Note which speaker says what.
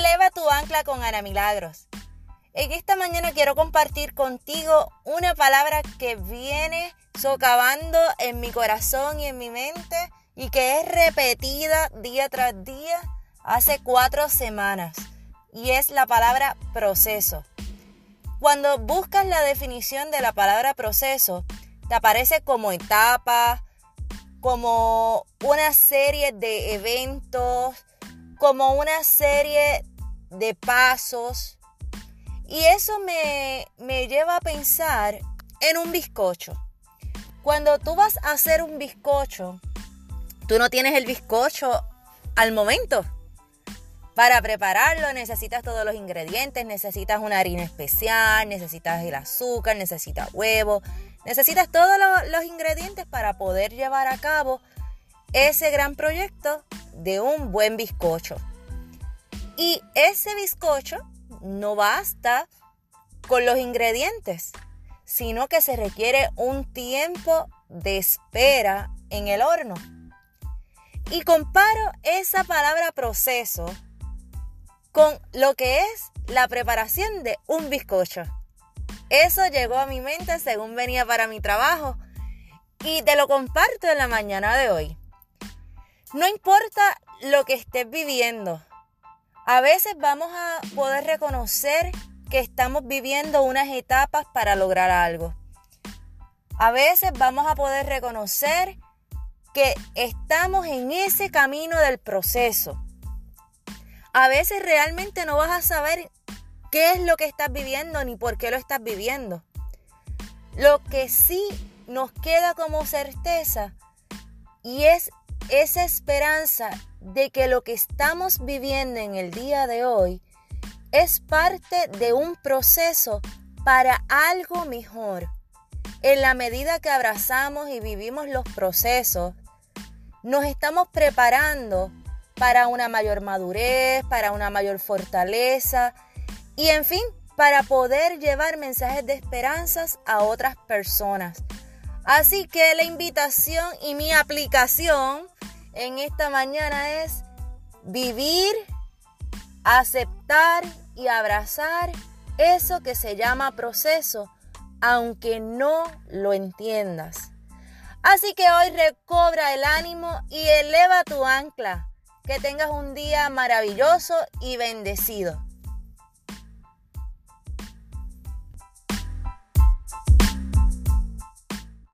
Speaker 1: Eleva tu ancla con Ana Milagros. En esta mañana quiero compartir contigo una palabra que viene socavando en mi corazón y en mi mente y que es repetida día tras día hace cuatro semanas. Y es la palabra proceso. Cuando buscas la definición de la palabra proceso, te aparece como etapa, como una serie de eventos, como una serie de pasos. Y eso me, me lleva a pensar en un bizcocho. Cuando tú vas a hacer un bizcocho, tú no tienes el bizcocho al momento. Para prepararlo necesitas todos los ingredientes, necesitas una harina especial, necesitas el azúcar, necesitas huevo, necesitas todos los, ingredientes para poder llevar a cabo ese gran proyecto de un buen bizcocho. Y ese bizcocho no basta con los ingredientes, sino que se requiere un tiempo de espera en el horno. Y comparo esa palabra proceso con lo que es la preparación de un bizcocho. Eso llegó a mi mente según venía para mi trabajo y te lo comparto en la mañana de hoy. No importa lo que estés viviendo, a veces vamos a poder reconocer que estamos viviendo unas etapas para lograr algo. A veces vamos a poder reconocer que estamos en ese camino del proceso a veces realmente no vas a saber qué es lo que estás viviendo ni por qué lo estás viviendo. Lo que sí nos queda como certeza y es esa esperanza de que lo que estamos viviendo en el día de hoy es parte de un proceso para algo mejor. En la medida que abrazamos y vivimos los procesos, nos estamos preparando para una mayor madurez, para una mayor fortaleza y en fin, para poder llevar mensajes de esperanzas a otras personas. Así que la invitación y mi aplicación en esta mañana es vivir, aceptar y abrazar eso que se llama proceso, aunque no lo entiendas. Así que hoy recobra el ánimo y eleva tu ancla que tengas un día maravilloso y bendecido.